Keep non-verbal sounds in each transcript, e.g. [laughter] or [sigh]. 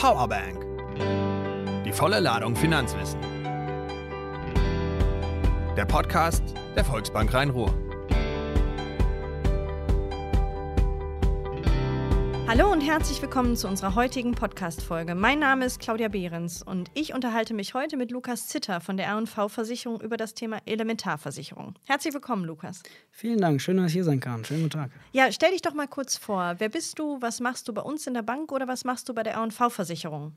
Powerbank. Die volle Ladung Finanzwissen. Der Podcast der Volksbank Rhein-Ruhr. Hallo und herzlich willkommen zu unserer heutigen Podcast-Folge. Mein Name ist Claudia Behrens und ich unterhalte mich heute mit Lukas Zitter von der R&V-Versicherung über das Thema Elementarversicherung. Herzlich willkommen, Lukas. Vielen Dank, schön, dass ich hier sein kann. Schönen guten Tag. Ja, stell dich doch mal kurz vor. Wer bist du? Was machst du bei uns in der Bank oder was machst du bei der R&V-Versicherung?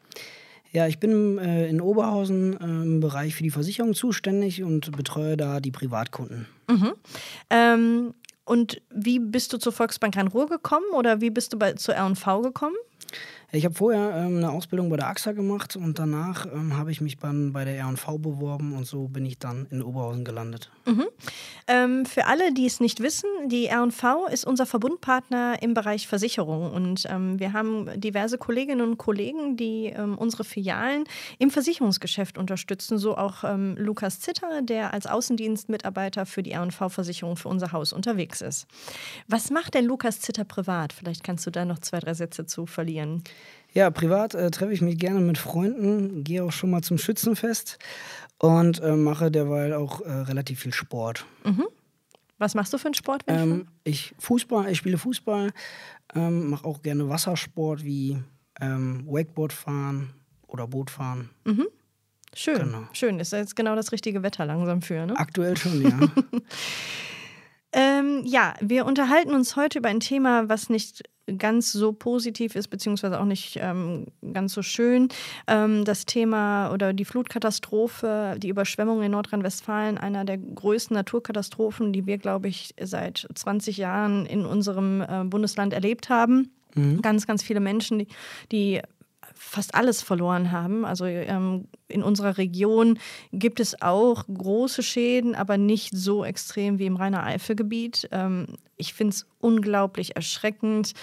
Ja, ich bin äh, in Oberhausen äh, im Bereich für die Versicherung zuständig und betreue da die Privatkunden. Mhm. Ähm, und wie bist du zur Volksbank Rhein-Ruhr gekommen oder wie bist du bei, zur R&V gekommen? Ich habe vorher ähm, eine Ausbildung bei der AXA gemacht und danach ähm, habe ich mich dann bei der R&V beworben und so bin ich dann in Oberhausen gelandet. Mhm. Ähm, für alle, die es nicht wissen, die R&V ist unser Verbundpartner im Bereich Versicherung und ähm, wir haben diverse Kolleginnen und Kollegen, die ähm, unsere Filialen im Versicherungsgeschäft unterstützen, so auch ähm, Lukas Zitter, der als Außendienstmitarbeiter für die R&V-Versicherung für unser Haus unterwegs ist. Was macht denn Lukas Zitter privat? Vielleicht kannst du da noch zwei, drei Sätze zu verlieren. Ja, privat äh, treffe ich mich gerne mit Freunden, gehe auch schon mal zum Schützenfest und äh, mache derweil auch äh, relativ viel Sport. Mhm. Was machst du für einen Sport? Ähm, ich Fußball, ich spiele Fußball, ähm, mache auch gerne Wassersport wie ähm, Wakeboard fahren oder Boot fahren. Mhm. Schön, genau. schön. Ist jetzt genau das richtige Wetter langsam für, ne? Aktuell schon, [laughs] ja. Ähm, ja, wir unterhalten uns heute über ein Thema, was nicht ganz so positiv ist, beziehungsweise auch nicht ähm, ganz so schön. Ähm, das Thema oder die Flutkatastrophe, die Überschwemmung in Nordrhein-Westfalen, einer der größten Naturkatastrophen, die wir, glaube ich, seit 20 Jahren in unserem äh, Bundesland erlebt haben. Mhm. Ganz, ganz viele Menschen, die, die fast alles verloren haben. Also ähm, in unserer Region gibt es auch große Schäden, aber nicht so extrem wie im Rheiner-Eifel-Gebiet. Ähm, ich finde es unglaublich erschreckend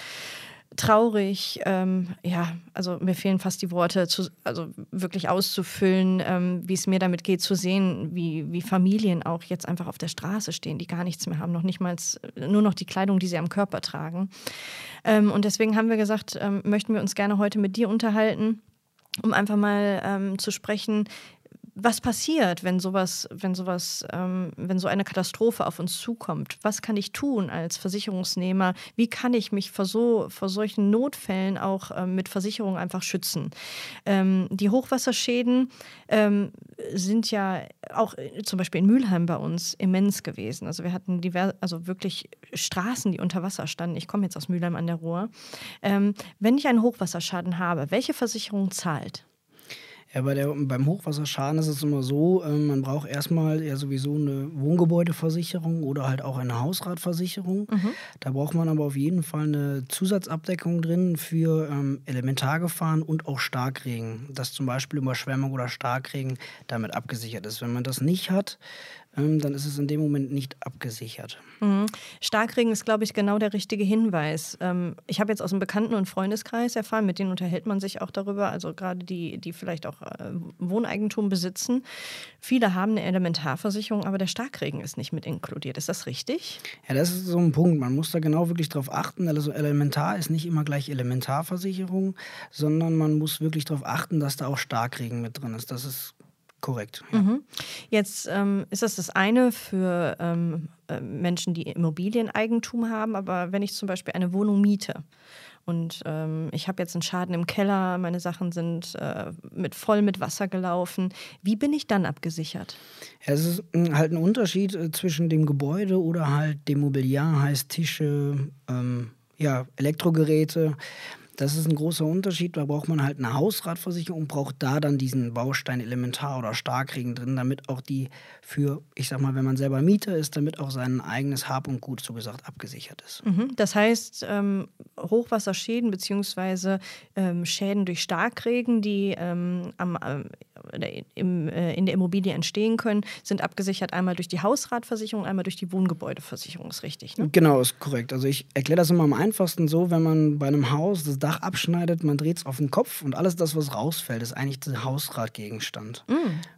traurig. Ähm, ja, also mir fehlen fast die Worte, zu, also wirklich auszufüllen, ähm, wie es mir damit geht, zu sehen, wie, wie Familien auch jetzt einfach auf der Straße stehen, die gar nichts mehr haben, noch nicht mal nur noch die Kleidung, die sie am Körper tragen. Ähm, und deswegen haben wir gesagt, ähm, möchten wir uns gerne heute mit dir unterhalten um einfach mal ähm, zu sprechen, was passiert, wenn sowas, wenn sowas, ähm, wenn so eine Katastrophe auf uns zukommt? Was kann ich tun als Versicherungsnehmer? Wie kann ich mich vor, so, vor solchen Notfällen auch ähm, mit Versicherung einfach schützen? Ähm, die Hochwasserschäden ähm, sind ja auch äh, zum Beispiel in Mülheim bei uns immens gewesen. Also wir hatten divers, also wirklich Straßen, die unter Wasser standen. Ich komme jetzt aus Mülheim an der Ruhr. Ähm, wenn ich einen Hochwasserschaden habe, welche Versicherung zahlt? Ja, bei der, beim Hochwasserschaden ist es immer so, äh, man braucht erstmal ja sowieso eine Wohngebäudeversicherung oder halt auch eine Hausratversicherung. Mhm. Da braucht man aber auf jeden Fall eine Zusatzabdeckung drin für ähm, Elementargefahren und auch Starkregen, dass zum Beispiel Überschwemmung oder Starkregen damit abgesichert ist. Wenn man das nicht hat, ähm, dann ist es in dem Moment nicht abgesichert. Mhm. Starkregen ist, glaube ich, genau der richtige Hinweis. Ähm, ich habe jetzt aus dem Bekannten- und Freundeskreis erfahren, mit denen unterhält man sich auch darüber, also gerade die, die vielleicht auch äh, Wohneigentum besitzen. Viele haben eine Elementarversicherung, aber der Starkregen ist nicht mit inkludiert. Ist das richtig? Ja, das ist so ein Punkt. Man muss da genau wirklich drauf achten. Also Elementar ist nicht immer gleich Elementarversicherung, sondern man muss wirklich darauf achten, dass da auch Starkregen mit drin ist. Das ist Korrekt. Ja. Mhm. Jetzt ähm, ist das das eine für ähm, äh, Menschen, die Immobilieneigentum haben, aber wenn ich zum Beispiel eine Wohnung miete und ähm, ich habe jetzt einen Schaden im Keller, meine Sachen sind äh, mit, voll mit Wasser gelaufen, wie bin ich dann abgesichert? Ja, es ist halt ein Unterschied äh, zwischen dem Gebäude oder halt dem Mobiliar, heißt Tische, ähm, ja, Elektrogeräte. Das ist ein großer Unterschied. Da braucht man halt eine Hausratversicherung und braucht da dann diesen Baustein Elementar oder Starkregen drin, damit auch die für, ich sag mal, wenn man selber Mieter ist, damit auch sein eigenes Hab und Gut so gesagt abgesichert ist. Mhm. Das heißt, ähm, Hochwasserschäden bzw. Ähm, Schäden durch Starkregen, die ähm, am, im, äh, in der Immobilie entstehen können, sind abgesichert einmal durch die Hausratversicherung, einmal durch die Wohngebäudeversicherung. Ist richtig, ne? Genau, ist korrekt. Also ich erkläre das immer am einfachsten so, wenn man bei einem Haus das Dach Dach abschneidet, man dreht es auf den Kopf und alles das, was rausfällt, ist eigentlich der Hausratgegenstand. Mm.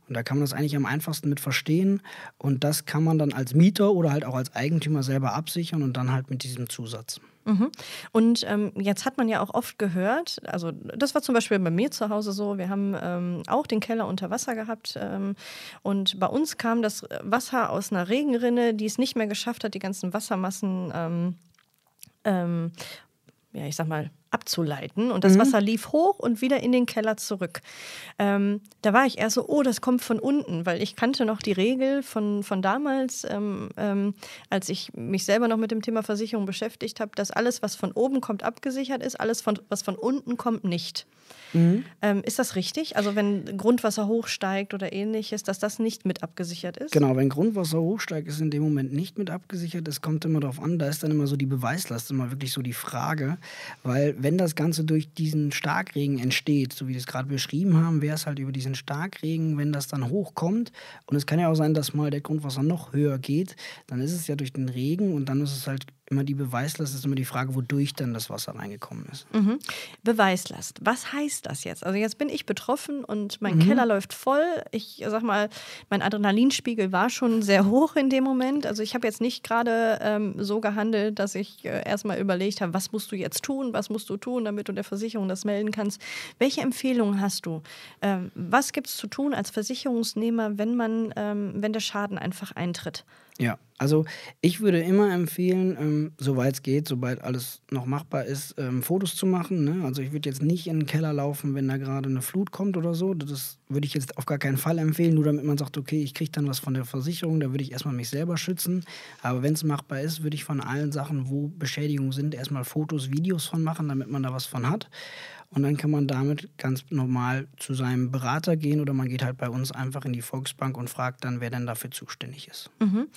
Und da kann man das eigentlich am einfachsten mit verstehen. Und das kann man dann als Mieter oder halt auch als Eigentümer selber absichern und dann halt mit diesem Zusatz. Mhm. Und ähm, jetzt hat man ja auch oft gehört, also das war zum Beispiel bei mir zu Hause so, wir haben ähm, auch den Keller unter Wasser gehabt ähm, und bei uns kam das Wasser aus einer Regenrinne, die es nicht mehr geschafft hat, die ganzen Wassermassen ähm, ähm, ja, ich sag mal, abzuleiten. Und das mhm. Wasser lief hoch und wieder in den Keller zurück. Ähm, da war ich eher so, oh, das kommt von unten, weil ich kannte noch die Regel von, von damals, ähm, ähm, als ich mich selber noch mit dem Thema Versicherung beschäftigt habe, dass alles, was von oben kommt, abgesichert ist, alles, von, was von unten kommt, nicht. Mhm. Ähm, ist das richtig? Also wenn Grundwasser hochsteigt oder ähnliches, dass das nicht mit abgesichert ist? Genau, wenn Grundwasser hochsteigt, ist in dem Moment nicht mit abgesichert. Es kommt immer darauf an, da ist dann immer so die Beweislast, immer wirklich so die Frage, weil wenn das Ganze durch diesen Starkregen entsteht, so wie wir es gerade beschrieben haben, wäre es halt über diesen Starkregen, wenn das dann hochkommt und es kann ja auch sein, dass mal der Grundwasser noch höher geht, dann ist es ja durch den Regen und dann ist es halt immer die Beweislast, ist immer die Frage, wodurch dann das Wasser reingekommen ist. Mhm. Beweislast, was heißt das jetzt? Also jetzt bin ich betroffen und mein mhm. Keller läuft voll. Ich sag mal, mein Adrenalinspiegel war schon sehr hoch in dem Moment. Also ich habe jetzt nicht gerade ähm, so gehandelt, dass ich äh, erstmal überlegt habe, was musst du jetzt tun, was musst du tun, damit du der Versicherung das melden kannst. Welche Empfehlungen hast du? Ähm, was gibt es zu tun als Versicherungsnehmer, wenn man, ähm, wenn der Schaden einfach eintritt? Ja, also ich würde immer empfehlen, ähm, soweit es geht, sobald alles noch machbar ist, ähm, Fotos zu machen. Ne? Also ich würde jetzt nicht in den Keller laufen, wenn da gerade eine Flut kommt oder so. Das würde ich jetzt auf gar keinen Fall empfehlen, nur damit man sagt, okay, ich kriege dann was von der Versicherung, da würde ich erstmal mich selber schützen. Aber wenn es machbar ist, würde ich von allen Sachen, wo Beschädigungen sind, erstmal Fotos, Videos von machen, damit man da was von hat. Und dann kann man damit ganz normal zu seinem Berater gehen oder man geht halt bei uns einfach in die Volksbank und fragt dann, wer denn dafür zuständig ist. Mhm.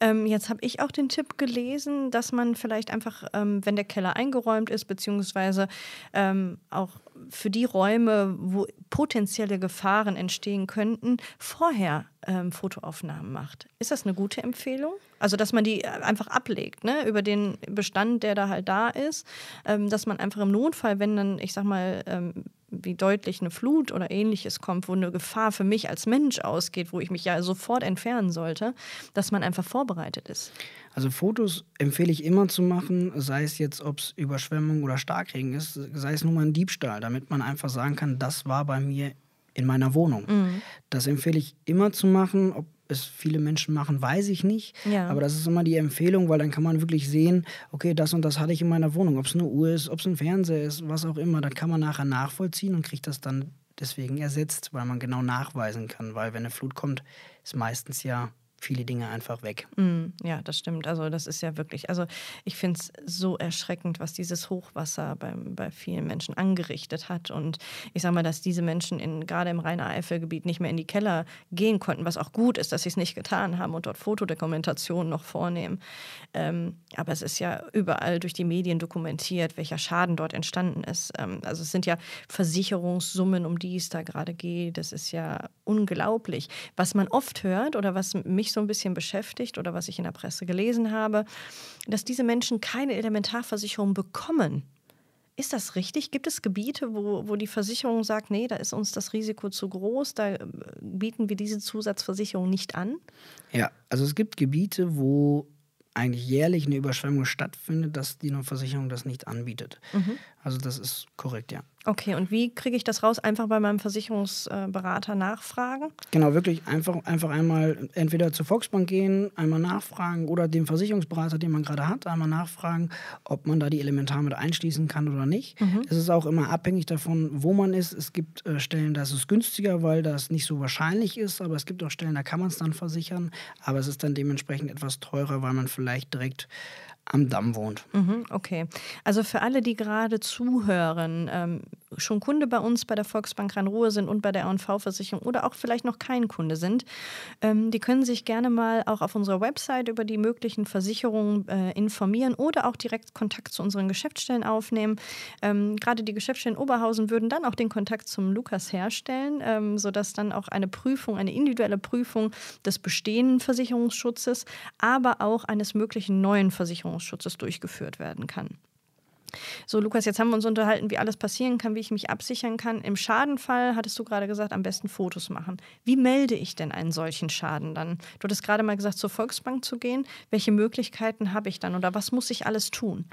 Ähm, jetzt habe ich auch den Tipp gelesen, dass man vielleicht einfach, ähm, wenn der Keller eingeräumt ist, beziehungsweise ähm, auch für die Räume, wo potenzielle Gefahren entstehen könnten, vorher ähm, Fotoaufnahmen macht. Ist das eine gute Empfehlung? Also, dass man die äh, einfach ablegt, ne, über den Bestand, der da halt da ist, ähm, dass man einfach im Notfall, wenn dann, ich sag mal, ähm, wie deutlich eine Flut oder ähnliches kommt, wo eine Gefahr für mich als Mensch ausgeht, wo ich mich ja sofort entfernen sollte, dass man einfach vorbereitet ist. Also Fotos empfehle ich immer zu machen, sei es jetzt, ob es Überschwemmung oder Starkregen ist, sei es nur mal ein Diebstahl, damit man einfach sagen kann, das war bei mir in meiner Wohnung. Mhm. Das empfehle ich immer zu machen. Ob es viele Menschen machen, weiß ich nicht. Ja. Aber das ist immer die Empfehlung, weil dann kann man wirklich sehen, okay, das und das hatte ich in meiner Wohnung. Ob es eine Uhr ist, ob es ein Fernseher ist, was auch immer, dann kann man nachher nachvollziehen und kriegt das dann deswegen ersetzt, weil man genau nachweisen kann. Weil wenn eine Flut kommt, ist meistens ja viele Dinge einfach weg. Mm, ja, das stimmt. Also das ist ja wirklich, also ich finde es so erschreckend, was dieses Hochwasser bei, bei vielen Menschen angerichtet hat. Und ich sage mal, dass diese Menschen in, gerade im Rhein-Eifel-Gebiet nicht mehr in die Keller gehen konnten, was auch gut ist, dass sie es nicht getan haben und dort Fotodokumentationen noch vornehmen. Ähm, aber es ist ja überall durch die Medien dokumentiert, welcher Schaden dort entstanden ist. Ähm, also es sind ja Versicherungssummen, um die es da gerade geht. Das ist ja unglaublich. Was man oft hört oder was mich so ein bisschen beschäftigt oder was ich in der Presse gelesen habe, dass diese Menschen keine Elementarversicherung bekommen. Ist das richtig? Gibt es Gebiete, wo, wo die Versicherung sagt, nee, da ist uns das Risiko zu groß, da äh, bieten wir diese Zusatzversicherung nicht an? Ja, also es gibt Gebiete, wo eigentlich jährlich eine Überschwemmung stattfindet, dass die Versicherung das nicht anbietet. Mhm. Also das ist korrekt, ja. Okay, und wie kriege ich das raus? Einfach bei meinem Versicherungsberater nachfragen? Genau, wirklich einfach, einfach einmal entweder zur Volksbank gehen, einmal nachfragen oder dem Versicherungsberater, den man gerade hat, einmal nachfragen, ob man da die Elementar mit einschließen kann oder nicht. Mhm. Es ist auch immer abhängig davon, wo man ist. Es gibt äh, Stellen, da ist es günstiger, weil das nicht so wahrscheinlich ist, aber es gibt auch Stellen, da kann man es dann versichern, aber es ist dann dementsprechend etwas teurer, weil man vielleicht direkt am Damm wohnt. Mhm, okay. Also für alle, die gerade zuhören, ähm, schon Kunde bei uns bei der Volksbank Rhein-Ruhr sind und bei der R&V-Versicherung oder auch vielleicht noch kein Kunde sind, ähm, die können sich gerne mal auch auf unserer Website über die möglichen Versicherungen äh, informieren oder auch direkt Kontakt zu unseren Geschäftsstellen aufnehmen. Ähm, gerade die Geschäftsstellen Oberhausen würden dann auch den Kontakt zum Lukas herstellen, ähm, sodass dann auch eine Prüfung, eine individuelle Prüfung des bestehenden Versicherungsschutzes, aber auch eines möglichen neuen Versicherungsschutzes durchgeführt werden kann. So, Lukas, jetzt haben wir uns unterhalten, wie alles passieren kann, wie ich mich absichern kann. Im Schadenfall hattest du gerade gesagt, am besten Fotos machen. Wie melde ich denn einen solchen Schaden dann? Du hattest gerade mal gesagt, zur Volksbank zu gehen. Welche Möglichkeiten habe ich dann oder was muss ich alles tun?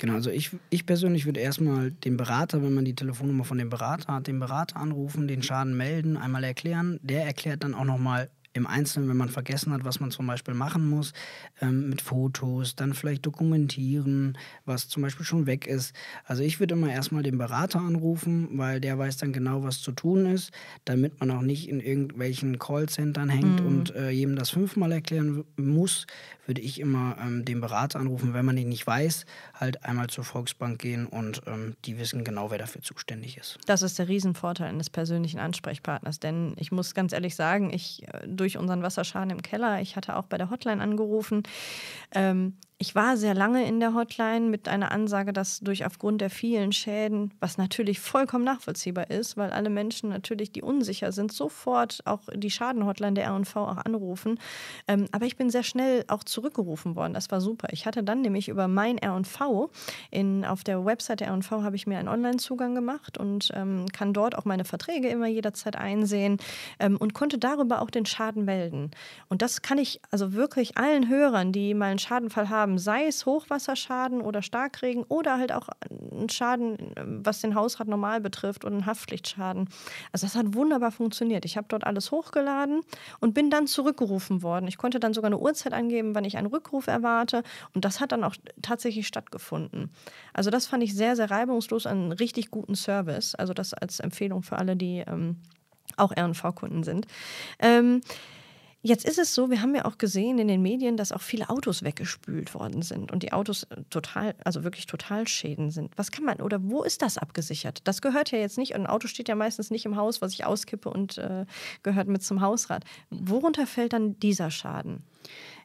Genau, also ich, ich persönlich würde erstmal den Berater, wenn man die Telefonnummer von dem Berater hat, den Berater anrufen, den Schaden melden, einmal erklären. Der erklärt dann auch nochmal im Einzelnen, wenn man vergessen hat, was man zum Beispiel machen muss, ähm, mit Fotos, dann vielleicht dokumentieren, was zum Beispiel schon weg ist. Also ich würde immer erstmal den Berater anrufen, weil der weiß dann genau, was zu tun ist, damit man auch nicht in irgendwelchen Callcentern hängt mhm. und äh, jedem das fünfmal erklären muss, würde ich immer ähm, den Berater anrufen. Wenn man ihn nicht weiß, halt einmal zur Volksbank gehen und ähm, die wissen genau, wer dafür zuständig ist. Das ist der Riesenvorteil eines persönlichen Ansprechpartners, denn ich muss ganz ehrlich sagen, ich äh, durch unseren Wasserschaden im Keller, ich hatte auch bei der Hotline angerufen, ähm, ich war sehr lange in der Hotline mit einer Ansage, dass durch aufgrund der vielen Schäden, was natürlich vollkommen nachvollziehbar ist, weil alle Menschen natürlich, die unsicher sind, sofort auch die Schadenhotline der R&V auch anrufen. Ähm, aber ich bin sehr schnell auch zurückgerufen worden. Das war super. Ich hatte dann nämlich über mein R&V auf der Website der R&V habe ich mir einen Online-Zugang gemacht und ähm, kann dort auch meine Verträge immer jederzeit einsehen ähm, und konnte darüber auch den Schaden melden. Und das kann ich also wirklich allen Hörern, die mal einen Schadenfall haben, haben, sei es Hochwasserschaden oder Starkregen oder halt auch ein Schaden, was den Hausrat normal betrifft und einen Haftpflichtschaden. Also das hat wunderbar funktioniert. Ich habe dort alles hochgeladen und bin dann zurückgerufen worden. Ich konnte dann sogar eine Uhrzeit angeben, wann ich einen Rückruf erwarte und das hat dann auch tatsächlich stattgefunden. Also das fand ich sehr, sehr reibungslos, einen richtig guten Service. Also das als Empfehlung für alle, die ähm, auch RNV-Kunden sind. Ähm, Jetzt ist es so, wir haben ja auch gesehen in den Medien, dass auch viele Autos weggespült worden sind und die Autos äh, total, also wirklich total Schäden sind. Was kann man oder wo ist das abgesichert? Das gehört ja jetzt nicht, ein Auto steht ja meistens nicht im Haus, was ich auskippe und äh, gehört mit zum Hausrat. Worunter fällt dann dieser Schaden?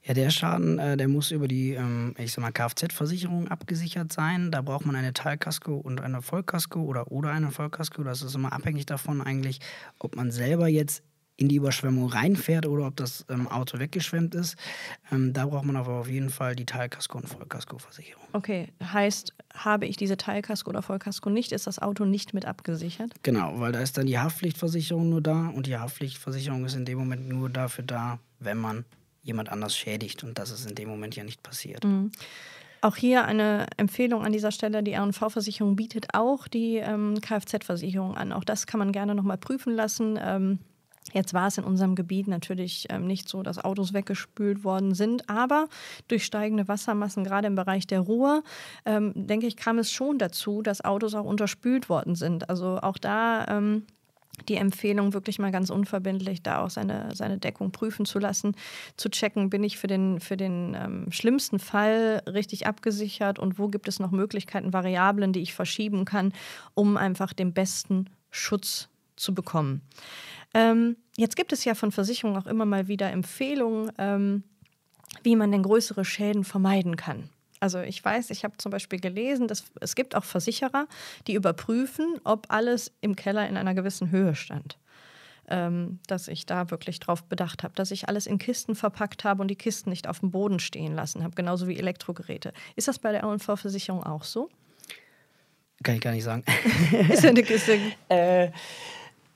Ja, der Schaden, äh, der muss über die, ähm, ich sag mal, Kfz-Versicherung abgesichert sein. Da braucht man eine Teilkasko und eine Vollkasko oder, oder eine Vollkasko. Das ist immer abhängig davon eigentlich, ob man selber jetzt in die Überschwemmung reinfährt oder ob das ähm, Auto weggeschwemmt ist. Ähm, da braucht man aber auf jeden Fall die Teilkasko- und Vollkasko-Versicherung. Okay, heißt, habe ich diese Teilkasko oder Vollkasko nicht, ist das Auto nicht mit abgesichert? Genau, weil da ist dann die Haftpflichtversicherung nur da und die Haftpflichtversicherung ist in dem Moment nur dafür da, wenn man jemand anders schädigt und das ist in dem Moment ja nicht passiert. Mhm. Auch hier eine Empfehlung an dieser Stelle. Die RV-Versicherung bietet auch die ähm, Kfz-Versicherung an. Auch das kann man gerne nochmal prüfen lassen. Ähm, Jetzt war es in unserem Gebiet natürlich ähm, nicht so, dass Autos weggespült worden sind, aber durch steigende Wassermassen, gerade im Bereich der Ruhr, ähm, denke ich, kam es schon dazu, dass Autos auch unterspült worden sind. Also auch da ähm, die Empfehlung, wirklich mal ganz unverbindlich da auch seine, seine Deckung prüfen zu lassen, zu checken, bin ich für den, für den ähm, schlimmsten Fall richtig abgesichert und wo gibt es noch Möglichkeiten, Variablen, die ich verschieben kann, um einfach den besten Schutz zu bekommen. Ähm, jetzt gibt es ja von Versicherungen auch immer mal wieder Empfehlungen, ähm, wie man denn größere Schäden vermeiden kann. Also ich weiß, ich habe zum Beispiel gelesen, dass es gibt auch Versicherer, die überprüfen, ob alles im Keller in einer gewissen Höhe stand. Ähm, dass ich da wirklich drauf bedacht habe, dass ich alles in Kisten verpackt habe und die Kisten nicht auf dem Boden stehen lassen habe, genauso wie Elektrogeräte. Ist das bei der R&V-Versicherung auch so? Kann ich gar nicht sagen. [laughs] ist ja eine Kiste. äh,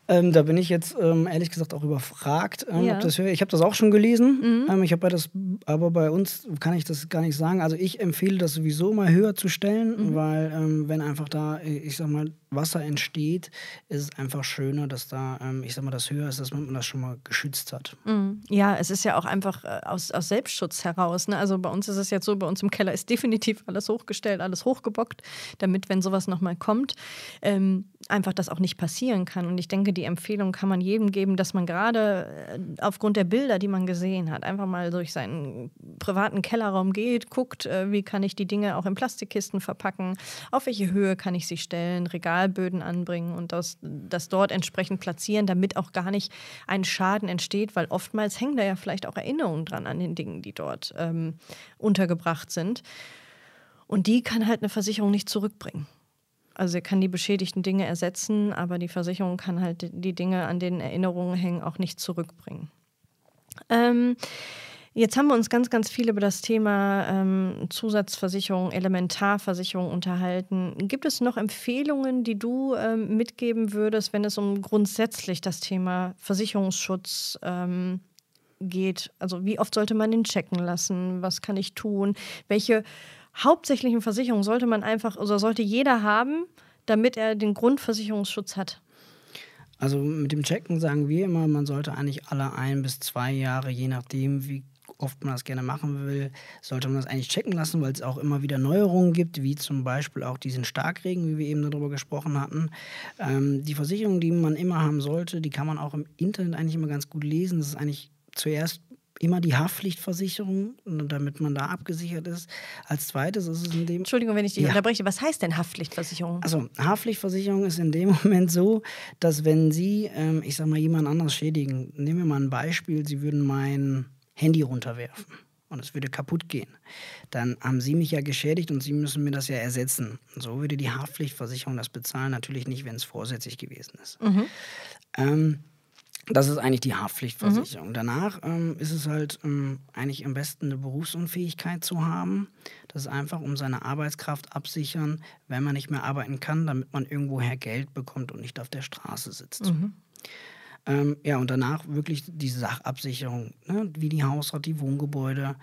ähm, da bin ich jetzt ähm, ehrlich gesagt auch überfragt, ähm, ja. ob das. Ich habe das auch schon gelesen. Mhm. Ähm, ich habe das, aber bei uns kann ich das gar nicht sagen. Also ich empfehle das sowieso mal höher zu stellen, mhm. weil ähm, wenn einfach da, ich sag mal, Wasser entsteht, ist es einfach schöner, dass da, ähm, ich sag mal, das höher ist, dass man das schon mal geschützt hat. Mhm. Ja, es ist ja auch einfach äh, aus, aus Selbstschutz heraus. Ne? Also bei uns ist es jetzt so, bei uns im Keller ist definitiv alles hochgestellt, alles hochgebockt, damit, wenn sowas nochmal kommt, ähm, einfach das auch nicht passieren kann. Und ich denke, die Empfehlung kann man jedem geben, dass man gerade äh, aufgrund der Bilder, die man gesehen hat, einfach mal durch seinen privaten Kellerraum geht, guckt, äh, wie kann ich die Dinge auch in Plastikkisten verpacken, auf welche Höhe kann ich sie stellen, Regal Regalböden anbringen und das, das dort entsprechend platzieren, damit auch gar nicht ein Schaden entsteht, weil oftmals hängen da ja vielleicht auch Erinnerungen dran an den Dingen, die dort ähm, untergebracht sind. Und die kann halt eine Versicherung nicht zurückbringen. Also sie kann die beschädigten Dinge ersetzen, aber die Versicherung kann halt die Dinge, an denen Erinnerungen hängen, auch nicht zurückbringen. Ähm, Jetzt haben wir uns ganz, ganz viel über das Thema ähm, Zusatzversicherung, Elementarversicherung unterhalten. Gibt es noch Empfehlungen, die du ähm, mitgeben würdest, wenn es um grundsätzlich das Thema Versicherungsschutz ähm, geht? Also wie oft sollte man den checken lassen? Was kann ich tun? Welche hauptsächlichen Versicherungen sollte man einfach, oder sollte jeder haben, damit er den Grundversicherungsschutz hat? Also mit dem Checken sagen wir immer, man sollte eigentlich alle ein bis zwei Jahre, je nachdem, wie oft man das gerne machen will, sollte man das eigentlich checken lassen, weil es auch immer wieder Neuerungen gibt, wie zum Beispiel auch diesen Starkregen, wie wir eben darüber gesprochen hatten. Ähm, die Versicherung, die man immer haben sollte, die kann man auch im Internet eigentlich immer ganz gut lesen. Das ist eigentlich zuerst immer die Haftpflichtversicherung, damit man da abgesichert ist. Als zweites ist es in dem. Entschuldigung, wenn ich dich ja. unterbreche. Was heißt denn Haftpflichtversicherung? Also, Haftpflichtversicherung ist in dem [laughs] Moment so, dass wenn Sie, ähm, ich sag mal, jemand anderes schädigen, nehmen wir mal ein Beispiel, Sie würden mein Handy runterwerfen und es würde kaputt gehen, dann haben Sie mich ja geschädigt und Sie müssen mir das ja ersetzen. So würde die Haftpflichtversicherung das bezahlen, natürlich nicht, wenn es vorsätzlich gewesen ist. Mhm. Ähm, das ist eigentlich die Haftpflichtversicherung. Mhm. Danach ähm, ist es halt ähm, eigentlich am besten eine Berufsunfähigkeit zu haben. Das ist einfach, um seine Arbeitskraft absichern, wenn man nicht mehr arbeiten kann, damit man irgendwoher Geld bekommt und nicht auf der Straße sitzt. Mhm. Ähm, ja, und danach wirklich die Sachabsicherung, ne? wie die Hausrat, die Wohngebäude.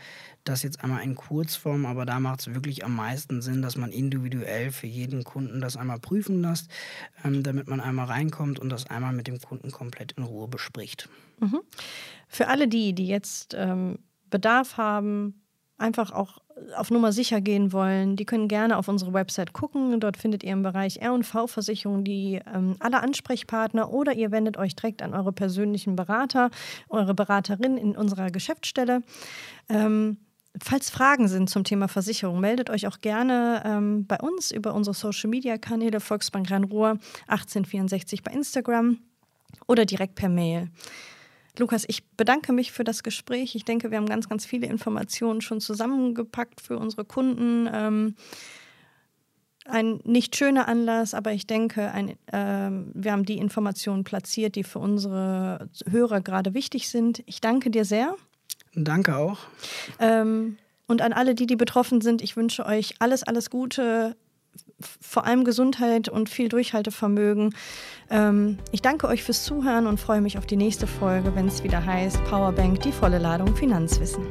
Das jetzt einmal in Kurzform, aber da macht es wirklich am meisten Sinn, dass man individuell für jeden Kunden das einmal prüfen lässt, ähm, damit man einmal reinkommt und das einmal mit dem Kunden komplett in Ruhe bespricht. Mhm. Für alle die, die jetzt ähm, Bedarf haben, einfach auch auf Nummer sicher gehen wollen, die können gerne auf unsere Website gucken. Dort findet ihr im Bereich R&V-Versicherung die ähm, alle Ansprechpartner oder ihr wendet euch direkt an eure persönlichen Berater, eure Beraterin in unserer Geschäftsstelle. Ähm, Falls Fragen sind zum Thema Versicherung, meldet euch auch gerne ähm, bei uns über unsere Social Media Kanäle Volksbank Rhein-Ruhr 1864 bei Instagram oder direkt per Mail. Lukas, ich bedanke mich für das Gespräch. Ich denke, wir haben ganz, ganz viele Informationen schon zusammengepackt für unsere Kunden. Ähm, ein nicht schöner Anlass, aber ich denke, ein, äh, wir haben die Informationen platziert, die für unsere Hörer gerade wichtig sind. Ich danke dir sehr. Danke auch. Ähm, und an alle, die, die betroffen sind, ich wünsche euch alles, alles Gute, vor allem Gesundheit und viel Durchhaltevermögen. Ähm, ich danke euch fürs Zuhören und freue mich auf die nächste Folge, wenn es wieder heißt Powerbank, die volle Ladung Finanzwissen.